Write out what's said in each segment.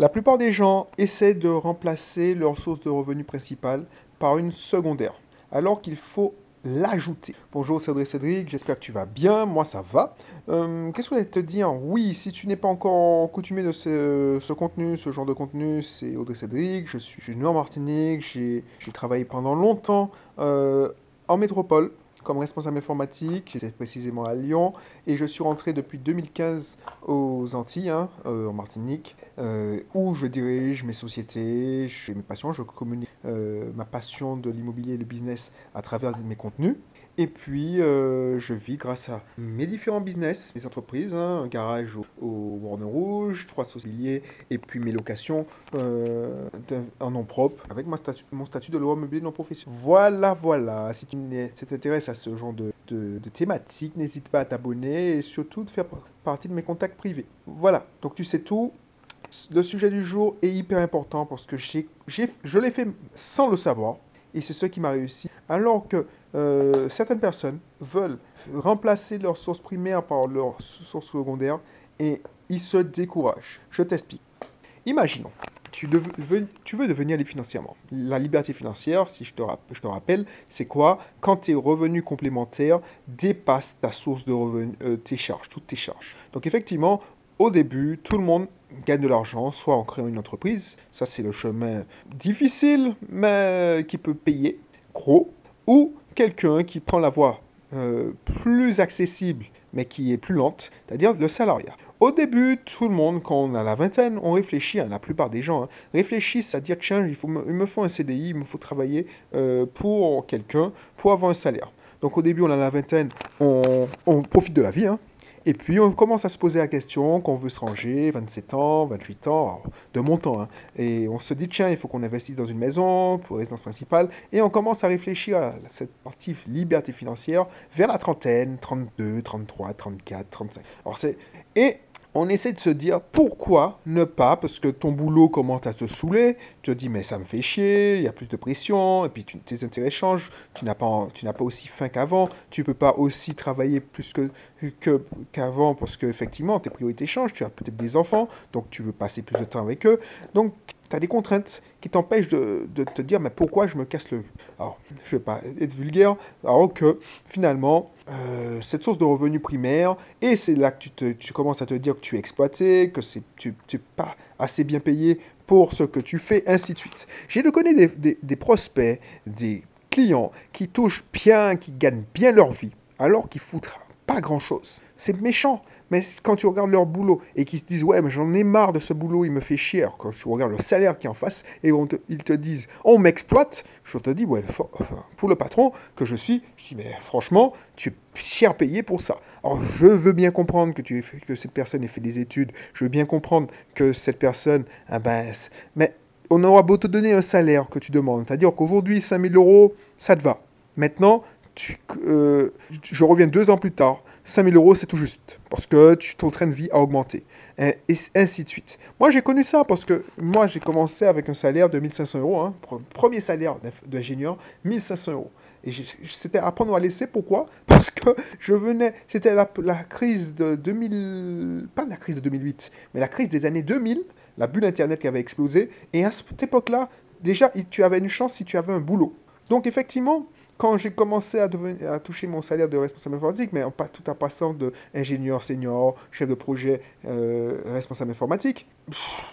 La plupart des gens essaient de remplacer leur source de revenus principale par une secondaire, alors qu'il faut l'ajouter. Bonjour Cédric Cédric, j'espère que tu vas bien, moi ça va. Euh, qu'est-ce que je voulais te dire? Oui, si tu n'es pas encore coutumé de ce, contenu, ce genre de contenu, c'est Audrey Cédric, je suis, je suis en Martinique, j'ai travaillé pendant longtemps euh, en métropole, comme responsable informatique, j'étais précisément à Lyon, et je suis rentré depuis 2015 aux Antilles, hein, euh, en Martinique, euh, où je dirige mes sociétés, je fais mes passions, je communique euh, ma passion de l'immobilier et le business à travers mes contenus. Et puis, euh, je vis grâce à mes différents business, mes entreprises, hein, un garage au, Warner Rouge, trois sociétés et puis mes locations euh, en nom propre, avec mon statut, de loi mobilier non professionnel. Voilà, voilà. Si tu t'intéresses à ce genre de, de, de thématique, n'hésite pas à t'abonner et surtout de faire partie de mes contacts privés. Voilà, donc tu sais tout. Le sujet du jour est hyper important parce que j'ai, je l'ai fait sans le savoir et c'est ce qui m'a réussi. Alors que euh, certaines personnes veulent remplacer leur source primaire par leur source secondaire et ils se découragent. Je t'explique. Imaginons, tu, veux, devenir libre financièrement. La liberté financière, si je te, te rappelle, c'est quoi? Quand tes revenus complémentaires dépassent ta source de revenus, euh, tes charges, toutes tes charges. Donc effectivement, au début, tout le monde gagne de l'argent, soit en créant une entreprise, ça c'est le chemin difficile, mais qui peut payer gros, ou quelqu'un qui prend la voie euh, plus accessible, mais qui est plus lente, c'est-à-dire le salariat. Au début, tout le monde, quand on a la vingtaine, on réfléchit, hein, la plupart des gens hein, réfléchissent à dire tiens, il, faut, il me faut un CDI, il me faut travailler euh, pour quelqu'un pour avoir un salaire. Donc au début, on a la vingtaine, on, on profite de la vie, hein, et puis on commence à se poser la question qu'on veut se ranger, 27 ans, 28 ans, de mon temps. Hein. Et on se dit, tiens, il faut qu'on investisse dans une maison pour résidence principale. Et on commence à réfléchir à cette partie liberté financière vers la trentaine, 32, 33, 34, 35. Alors. Et on essaie de se dire pourquoi ne pas, parce que ton boulot commence à te saouler, tu te dis mais ça me fait chier, il y a plus de pression, et puis tes intérêts changent, tu n'as pas, tu n'as pas aussi faim qu'avant, tu peux pas aussi travailler plus que, que, qu'avant, parce qu'effectivement tes priorités changent, tu as peut-être des enfants, donc tu veux passer plus de temps avec eux, donc tu as des contraintes qui t'empêchent de, te dire mais pourquoi je me casse le... Alors, je vais pas être vulgaire, alors que finalement, euh, cette source de revenus primaire, et c'est là que tu, commences à te dire que tu es exploité, que tu n'es pas assez bien payé pour ce que tu fais, ainsi de suite. J'ai de connaître des, des prospects, des clients qui touchent bien, qui gagnent bien leur vie, alors qu'ils foutent pas grand-chose. C'est méchant, mais quand tu regardes leur boulot et qu'ils se disent ouais mais j'en ai marre de ce boulot, il me fait chier. quand tu regardes le salaire qui est en face et ils te disent on m'exploite, je te dis ouais pour le patron que je suis, je dis mais franchement tu es cher payé pour ça. Alors je veux bien comprendre que, tu, que cette personne ait fait des études, je veux bien comprendre que cette personne, ah ben, mais on aura beau te donner un salaire que tu demandes, c'est-à-dire qu'aujourd'hui 5000 euros, ça te va. Maintenant, euh, je reviens deux ans plus tard, 5000 euros, c'est tout juste. Parce que ton train de vie a augmenté. Et, ainsi de suite. Moi, j'ai connu ça parce que moi, j'ai commencé avec un salaire de 1500 euros. Hein, premier salaire d'ingénieur, 1500 euros. Et c'était apprendre à laisser. Pourquoi? Parce que je venais. C'était la, crise de 2000. Pas la crise de 2008, mais la crise des années 2000. La bulle Internet qui avait explosé. Et à cette époque-là, déjà, tu avais une chance si tu avais un boulot. Donc, effectivement, quand j'ai commencé à, toucher mon salaire de responsable informatique, mais pas tout en passant de ingénieur senior, chef de projet, euh, responsable informatique,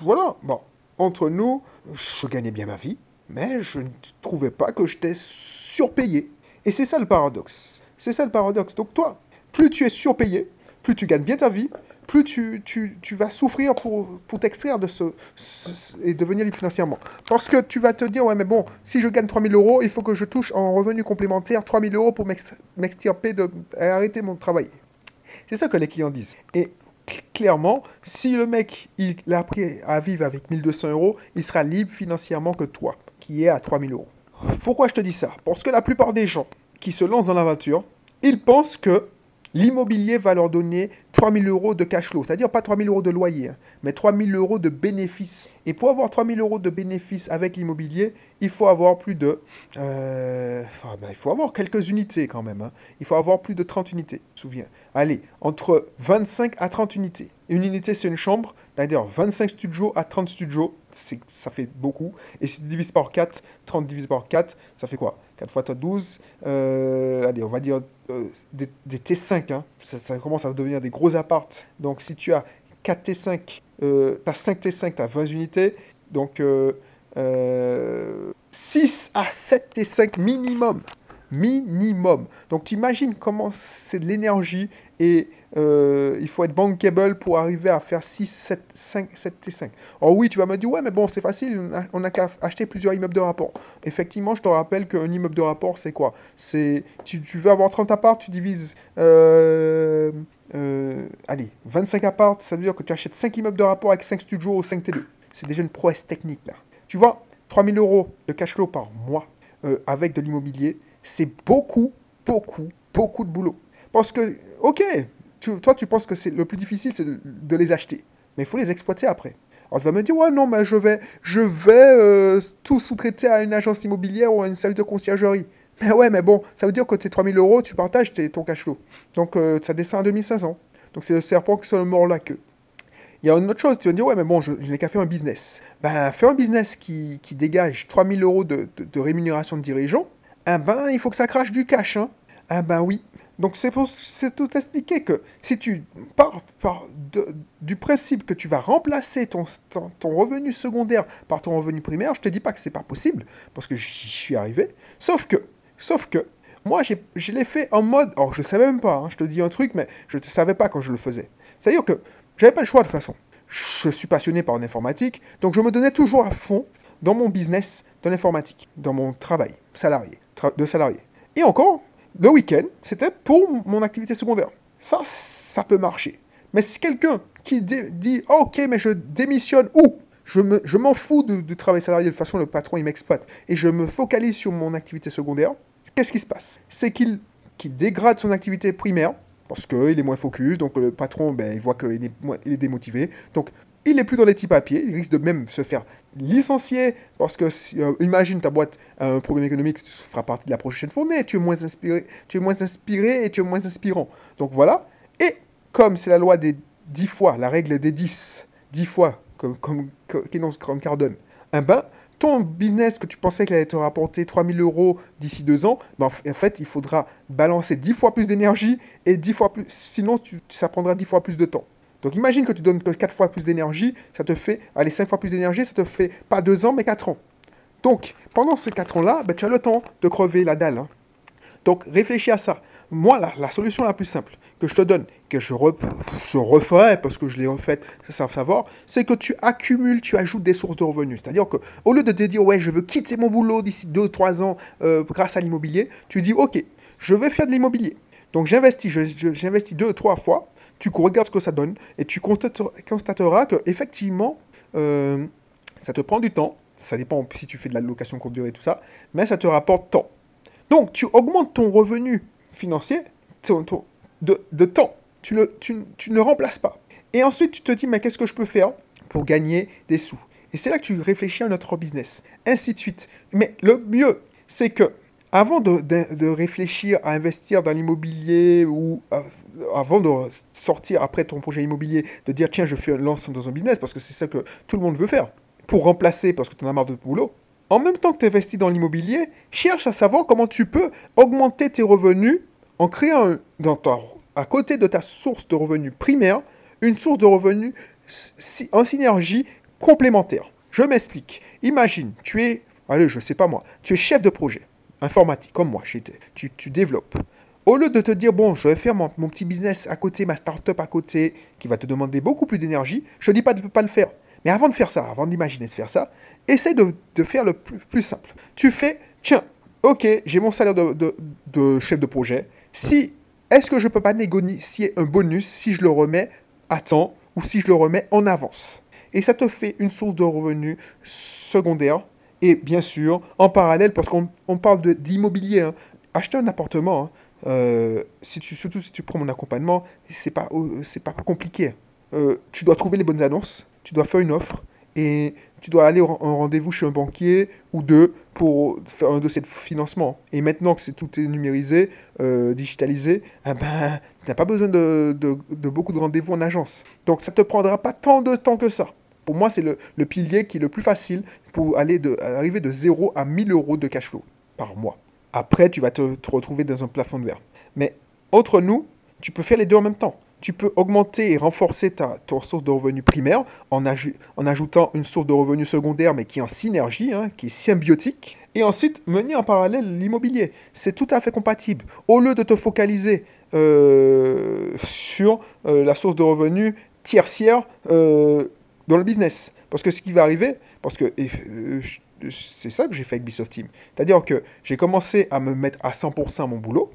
voilà, bon, entre nous, je gagnais bien ma vie, mais je ne trouvais pas que j'étais surpayé. Et c'est ça le paradoxe. C'est ça le paradoxe. Donc toi, plus tu es surpayé, plus tu gagnes bien ta vie, plus tu, vas souffrir pour, pour t'extraire de ce, et devenir libre financièrement. Parce que tu vas te dire, ouais, mais bon, si je gagne 3000 euros, il faut que je touche en revenu complémentaire 3000 euros pour m'extirper de arrêter mon travail. C'est ça que les clients disent. Et clairement, si le mec, il, a appris à vivre avec 1200 euros, il sera libre financièrement que toi, qui est à 3000 euros. Pourquoi je te dis ça? Parce que la plupart des gens qui se lancent dans l'aventure, ils pensent que L'immobilier va leur donner 3 000 euros de cash flow, c'est-à-dire pas 3 000 euros de loyer, hein, mais 3 000 euros de bénéfices. Et pour avoir 3 000 euros de bénéfices avec l'immobilier, il faut avoir plus de... Euh, ben, il faut avoir quelques unités quand même. Hein. Il faut avoir plus de 30 unités, souviens. allez, entre 25 à 30 unités. Une unité, c'est une chambre. D'ailleurs, 25 studios à 30 studios, ça fait beaucoup. Et si tu divises par 4, 30 divisé par 4, ça fait quoi? 4 fois 12. Euh, allez, on va dire euh, des, T5. Hein. Ça, commence à devenir des gros apparts. Donc, si tu as 4 T5, euh, tu as 5 T5, tu as 20 unités. Donc, 6 à 7 T5 minimum. Minimum. Donc, tu imagines comment c'est de l'énergie et euh, il faut être bankable pour arriver à faire 6, 7, 5, 7 T5. Oh oui, tu vas me dire, ouais, mais bon, c'est facile, on n'a qu'à acheter plusieurs immeubles de rapport. Effectivement, je te rappelle qu'un immeuble de rapport, c'est quoi? Tu, veux avoir 30 apparts, tu divises, euh, euh, allez, 25 apparts, ça veut dire que tu achètes 5 immeubles de rapport avec 5 studios ou 5 T2. C'est déjà une prouesse technique, là. Tu vois, 3000 euros de cash flow par mois avec de l'immobilier, c'est beaucoup, beaucoup, beaucoup de boulot. Parce que, ok, toi, tu penses que c'est le plus difficile, c'est de, les acheter. Mais il faut les exploiter après. Alors, tu vas me dire, ouais, non, mais je vais, je vais euh, tout sous-traiter à une agence immobilière ou à une service de conciergerie. Mais ouais, mais bon, ça veut dire que tes 3000 euros, tu partages ton cash flow. Donc, euh, ça descend à 2500. Donc, c'est le serpent qui se mord la queue. Il y a une autre chose, tu vas me dire, ouais, mais bon, je, n'ai qu'à faire un business. Ben, faire un business qui, qui dégage 3000 euros de, de, rémunération de dirigeant, eh ben, il faut que ça crache du cash. Hein. Ah ben oui, donc c'est pour tout expliquer que si tu pars, du principe que tu vas remplacer ton, ton, revenu secondaire par ton revenu primaire, je te dis pas que c'est pas possible, parce que j'y suis arrivé. Sauf que, sauf que, moi je l'ai fait en mode, alors je savais même pas, hein, je te dis un truc, mais je ne savais pas quand je le faisais. C'est-à-dire que j'avais pas le choix de toute façon. Je suis passionné par l'informatique, donc je me donnais toujours à fond dans mon business de l'informatique, dans mon travail salarié, de salarié. Et encore, le week-end, c'était pour mon activité secondaire. Ça, ça peut marcher. Mais si quelqu'un qui dit Ok, mais je démissionne ou je m'en je fous du, travail salarié, de toute façon, le patron, il m'exploite, et je me focalise sur mon activité secondaire, qu'est-ce qui se passe? C'est qu'il dégrade son activité primaire, parce qu'il est moins focus, donc le patron, ben, il voit qu'il est, il est démotivé. Donc, il n'est plus dans les petits papiers, il risque de même se faire licencier parce que, euh, imagine ta boîte a un problème économique, tu feras partie de la prochaine fournée, tu es moins inspiré, tu es moins inspiré et tu es moins inspirant. Donc voilà. Et comme c'est la loi des 10 fois, la règle des 10, 10 fois, comme, comme Grant Cardone, eh ben, ton business que tu pensais qu'il allait te rapporter 3000 euros d'ici deux ans, ben, en fait, il faudra balancer 10 fois plus d'énergie et 10 fois plus, sinon ça prendra 10 fois plus de temps. Donc imagine que tu donnes 4 fois plus d'énergie, ça te fait, allez, 5 fois plus d'énergie, ça te fait pas 2 ans, mais 4 ans. Donc, pendant ces 4 ans-là, ben, tu as le temps de crever la dalle. Hein. Donc, réfléchis à ça. Moi, la, solution la plus simple que je te donne, que je, referai parce que je l'ai refait sans savoir, c'est que tu accumules, tu ajoutes des sources de revenus. C'est-à-dire que au lieu de te dire, ouais, je veux quitter mon boulot d'ici 2-3 ans euh, grâce à l'immobilier, tu dis, ok, je vais faire de l'immobilier. Donc j'investis, j'investis 2-3 fois, tu regardes ce que ça donne et tu constateras que effectivement, euh, ça te prend du temps. Ça dépend si tu fais de la location courte durée et tout ça, mais ça te rapporte temps. Donc, tu augmentes ton revenu financier de, temps. Tu, le, tu, tu ne le remplaces pas. Et ensuite, tu te dis, mais qu'est-ce que je peux faire pour gagner des sous? Et c'est là que tu réfléchis à notre business. Ainsi de suite. Mais le mieux, c'est que avant de, de, réfléchir à investir dans l'immobilier ou euh, avant de sortir après ton projet immobilier, de dire tiens, je fais lance dans un business parce que c'est ça que tout le monde veut faire pour remplacer parce que tu en as marre de boulot. En même temps que tu investis dans l'immobilier, cherche à savoir comment tu peux augmenter tes revenus en créant à côté de ta source de revenus primaire une source de revenus en synergie complémentaire. Je m'explique. Imagine, tu es, allez, je sais pas moi, tu es chef de projet informatique, comme moi. Tu, tu développes. Au lieu de te dire, bon, je vais faire mon, petit business à côté, ma start-up à côté, qui va te demander beaucoup plus d'énergie, je ne dis pas de ne pas le faire. Mais avant de faire ça, avant d'imaginer de faire ça, essaie de, faire le plus, simple. Tu fais, tiens, ok, j'ai mon salaire de, chef de projet. Si, est-ce que je ne peux pas négocier un bonus si je le remets à temps ou si je le remets en avance? Et ça te fait une source de revenus secondaire. Et bien sûr, en parallèle, parce qu'on parle d'immobilier, hein, acheter un appartement, hein, euh, si tu, surtout si tu prends mon accompagnement, c'est pas, c'est pas compliqué. Euh, tu dois trouver les bonnes annonces, tu dois faire une offre et tu dois aller en rendez-vous chez un banquier ou deux pour faire un dossier de financement. Et maintenant que c'est tout est numérisé, euh, digitalisé, eh ben, tu n'as pas besoin de, beaucoup de rendez-vous en agence. Donc ça ne te prendra pas tant de temps que ça. Pour moi, c'est le, pilier qui est le plus facile pour aller de, arriver de 0 à 1000 euros de cash flow par mois. Après, tu vas te retrouver dans un plafond de verre. Mais entre nous, tu peux faire les deux en même temps tu peux augmenter et renforcer ta, source de revenus primaire en, en, ajoutant une source de revenus secondaire, mais qui est en synergie, hein, qui est symbiotique. Et ensuite, mener en parallèle l'immobilier. C'est tout à fait compatible. Au lieu de te focaliser euh, sur euh, la source de revenus tertiaire euh, dans le business. Parce que ce qui va arriver, parce que c'est ça que j'ai fait avec Bisoft Team. C'est-à-dire que j'ai commencé à me mettre à 100% à mon boulot.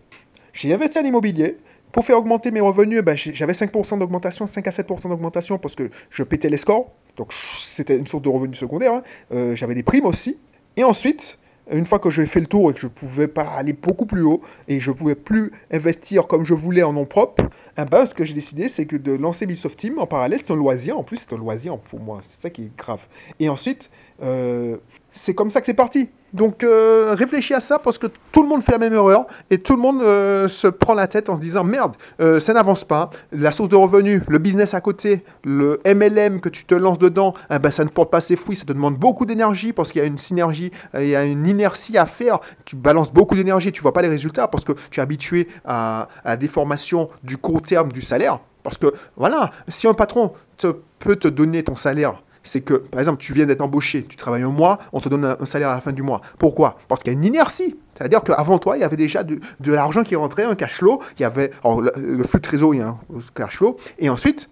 J'ai investi en immobilier. Pour faire augmenter mes revenus, ben, j'avais 5% d'augmentation, 5 à 7% d'augmentation parce que je pétais les scores. Donc c'était une source de revenus secondaire. Hein. Euh, j'avais des primes aussi. Et ensuite, une fois que j'ai fait le tour et que je ne pouvais pas aller beaucoup plus haut et je ne pouvais plus investir comme je voulais en nom propre, eh ben, ce que j'ai décidé, c'est que de lancer Bisoft Team en parallèle, c'est un loisir. En plus, c'est un loisir pour moi. C'est ça qui est grave. Et ensuite, euh, c'est comme ça que c'est parti. Donc euh, réfléchis à ça parce que tout le monde fait la même erreur et tout le monde euh, se prend la tête en se disant merde, ça n'avance pas, la source de revenus, le business à côté, le MLM que tu te lances dedans, eh ben, ça ne porte pas ses fruits, ça te demande beaucoup d'énergie parce qu'il y a une synergie, il y a une inertie à faire, tu balances beaucoup d'énergie, tu vois pas les résultats parce que tu es habitué à, à la déformation du court terme du salaire. Parce que voilà, si un patron te, peut te donner ton salaire c'est que, par exemple, tu viens d'être embauché, tu travailles un mois, on te donne un, salaire à la fin du mois. Pourquoi? Parce qu'il y a une inertie. C'est-à-dire qu'avant toi, il y avait déjà de, l'argent qui rentrait, un cash flow, il y avait le, flux de trésor, il y a un cash flow, et ensuite,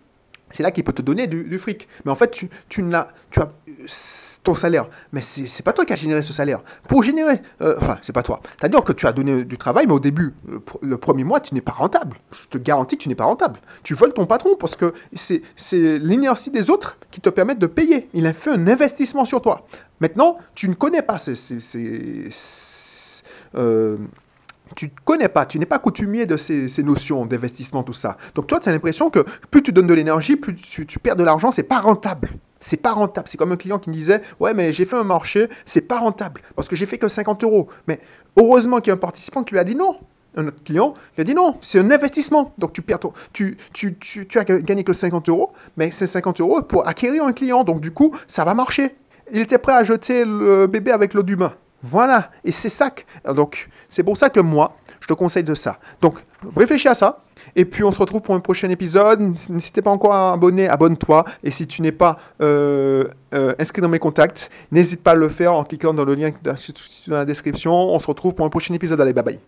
c'est là qu'il peut te donner du, fric. Mais en fait, tu, tu, tu as ton salaire. Mais c'est pas toi qui as généré ce salaire. Pour générer, euh, enfin, c'est pas toi. C'est-à-dire que tu as donné du travail, mais au début, le, premier mois, tu n'es pas rentable. Je te garantis que tu n'es pas rentable. Tu voles ton patron parce que c'est l'inertie des autres qui te permettent de payer. Il a fait un investissement sur toi. Maintenant, tu ne connais pas ces, euh, tu ne connais pas, tu n'es pas coutumier de ces, notions d'investissement, tout ça. Donc toi, tu as l'impression que plus tu donnes de l'énergie, plus tu, perds de l'argent, c'est pas rentable. C'est pas rentable. C'est comme un client qui me disait Ouais, mais j'ai fait un marché, c'est pas rentable parce que j'ai fait que 50 euros. Mais heureusement qu'il y a un participant qui lui a dit non. Un autre client lui a dit non, c'est un investissement. Donc tu perds ton, tu, tu, tu, tu as gagné que 50 euros, mais c'est 50 euros pour acquérir un client. Donc du coup, ça va marcher. Il était prêt à jeter le bébé avec l'eau du bain. Voilà. Et c'est ça. donc c'est pour ça que moi, je te conseille de ça. Donc réfléchis à ça. Et puis on se retrouve pour un prochain épisode. Si pas encore abonné, abonne-toi. Et si tu n'es pas euh, euh, inscrit dans mes contacts, n'hésite pas à le faire en cliquant dans le lien dans la description. On se retrouve pour un prochain épisode. Allez, bye bye.